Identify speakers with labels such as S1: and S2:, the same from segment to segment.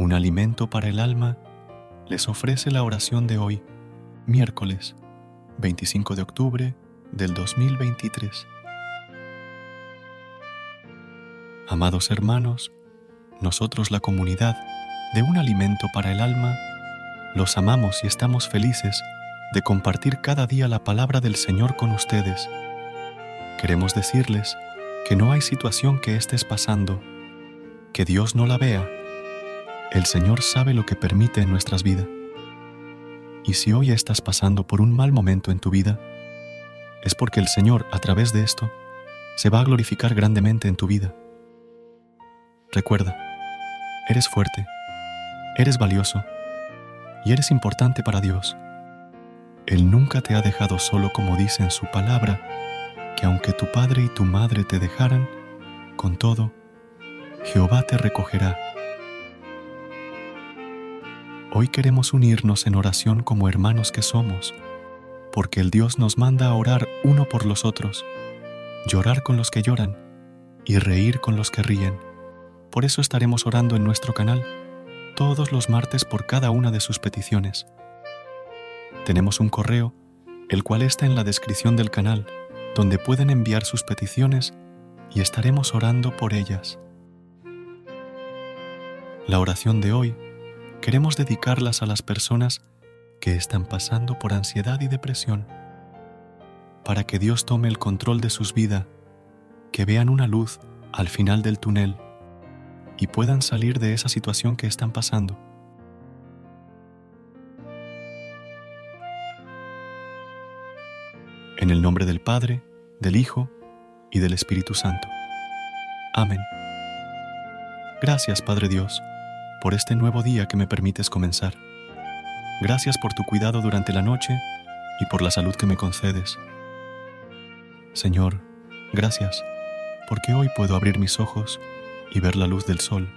S1: Un alimento para el alma, les ofrece la oración de hoy, miércoles 25 de octubre del 2023. Amados hermanos, nosotros la comunidad de un alimento para el alma, los amamos y estamos felices de compartir cada día la palabra del Señor con ustedes. Queremos decirles que no hay situación que estés pasando, que Dios no la vea el Señor sabe lo que permite en nuestras vidas. Y si hoy estás pasando por un mal momento en tu vida, es porque el Señor, a través de esto, se va a glorificar grandemente en tu vida. Recuerda, eres fuerte, eres valioso y eres importante para Dios. Él nunca te ha dejado solo como dice en su palabra, que aunque tu padre y tu madre te dejaran, con todo, Jehová te recogerá Hoy queremos unirnos en oración como hermanos que somos, porque el Dios nos manda a orar uno por los otros, llorar con los que lloran y reír con los que ríen. Por eso estaremos orando en nuestro canal todos los martes por cada una de sus peticiones. Tenemos un correo, el cual está en la descripción del canal, donde pueden enviar sus peticiones y estaremos orando por ellas. La oración de hoy queremos dedicarlas a las personas que están pasando por ansiedad y depresión, para que Dios tome el control de sus vidas, que vean una luz al final del túnel y puedan salir de esa situación que están pasando. En el nombre del Padre, del Hijo y del Espíritu Santo. Amén. Gracias, Padre Dios por este nuevo día que me permites comenzar. Gracias por tu cuidado durante la noche y por la salud que me concedes. Señor, gracias, porque hoy puedo abrir mis ojos y ver la luz del sol.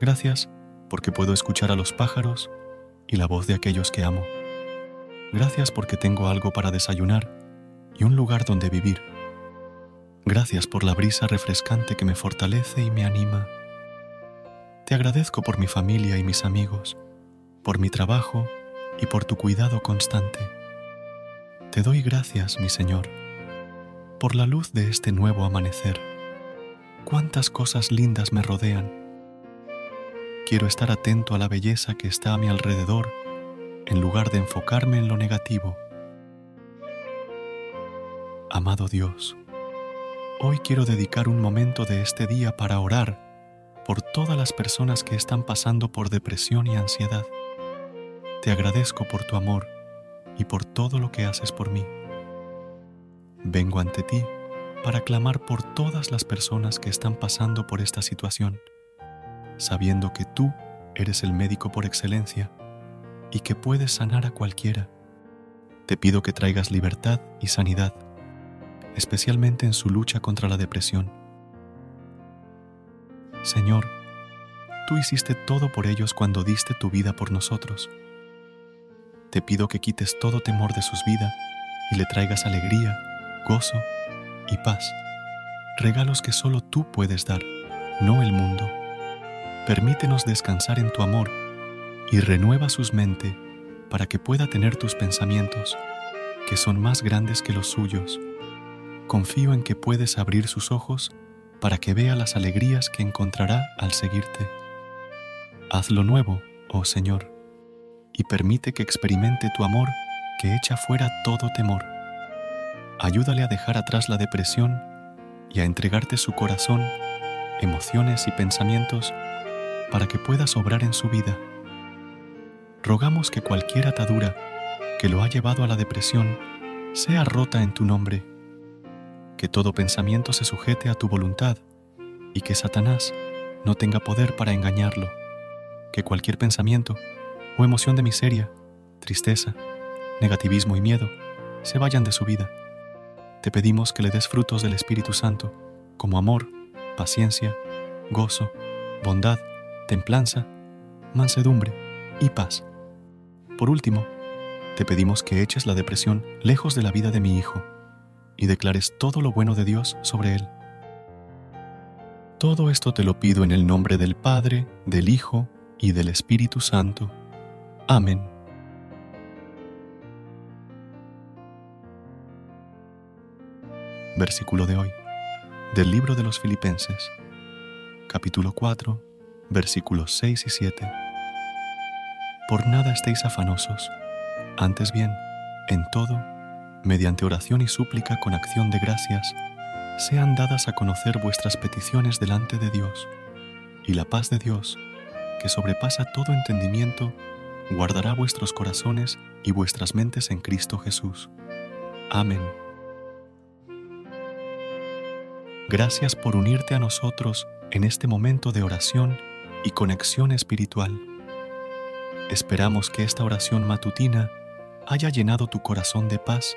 S1: Gracias, porque puedo escuchar a los pájaros y la voz de aquellos que amo. Gracias porque tengo algo para desayunar y un lugar donde vivir. Gracias por la brisa refrescante que me fortalece y me anima. Te agradezco por mi familia y mis amigos, por mi trabajo y por tu cuidado constante. Te doy gracias, mi Señor, por la luz de este nuevo amanecer. Cuántas cosas lindas me rodean. Quiero estar atento a la belleza que está a mi alrededor en lugar de enfocarme en lo negativo. Amado Dios, hoy quiero dedicar un momento de este día para orar por todas las personas que están pasando por depresión y ansiedad. Te agradezco por tu amor y por todo lo que haces por mí. Vengo ante ti para clamar por todas las personas que están pasando por esta situación, sabiendo que tú eres el médico por excelencia y que puedes sanar a cualquiera. Te pido que traigas libertad y sanidad, especialmente en su lucha contra la depresión. Señor, tú hiciste todo por ellos cuando diste tu vida por nosotros. Te pido que quites todo temor de sus vidas y le traigas alegría, gozo y paz, regalos que solo tú puedes dar, no el mundo. Permítenos descansar en tu amor y renueva sus mentes para que pueda tener tus pensamientos, que son más grandes que los suyos. Confío en que puedes abrir sus ojos para que vea las alegrías que encontrará al seguirte. Hazlo nuevo, oh Señor, y permite que experimente tu amor que echa fuera todo temor. Ayúdale a dejar atrás la depresión y a entregarte su corazón, emociones y pensamientos para que puedas obrar en su vida rogamos que cualquier atadura que lo ha llevado a la depresión sea rota en tu nombre, que todo pensamiento se sujete a tu voluntad y que Satanás no tenga poder para engañarlo, que cualquier pensamiento o emoción de miseria, tristeza, negativismo y miedo se vayan de su vida. Te pedimos que le des frutos del Espíritu Santo, como amor, paciencia, gozo, bondad, templanza, mansedumbre y paz por último, te pedimos que eches la depresión lejos de la vida de mi hijo y declares todo lo bueno de Dios sobre él. Todo esto te lo pido en el nombre del Padre, del Hijo y del Espíritu Santo. Amén. Versículo de hoy, del libro de los Filipenses, capítulo 4, versículos 6 y 7. Por nada estéis afanosos, antes bien, en todo, mediante oración y súplica con acción de gracias, sean dadas a conocer vuestras peticiones delante de Dios, y la paz de Dios, que sobrepasa todo entendimiento, guardará vuestros corazones y vuestras mentes en Cristo Jesús. Amén. Gracias por unirte a nosotros en este momento de oración y conexión espiritual. Esperamos que esta oración matutina haya llenado tu corazón de paz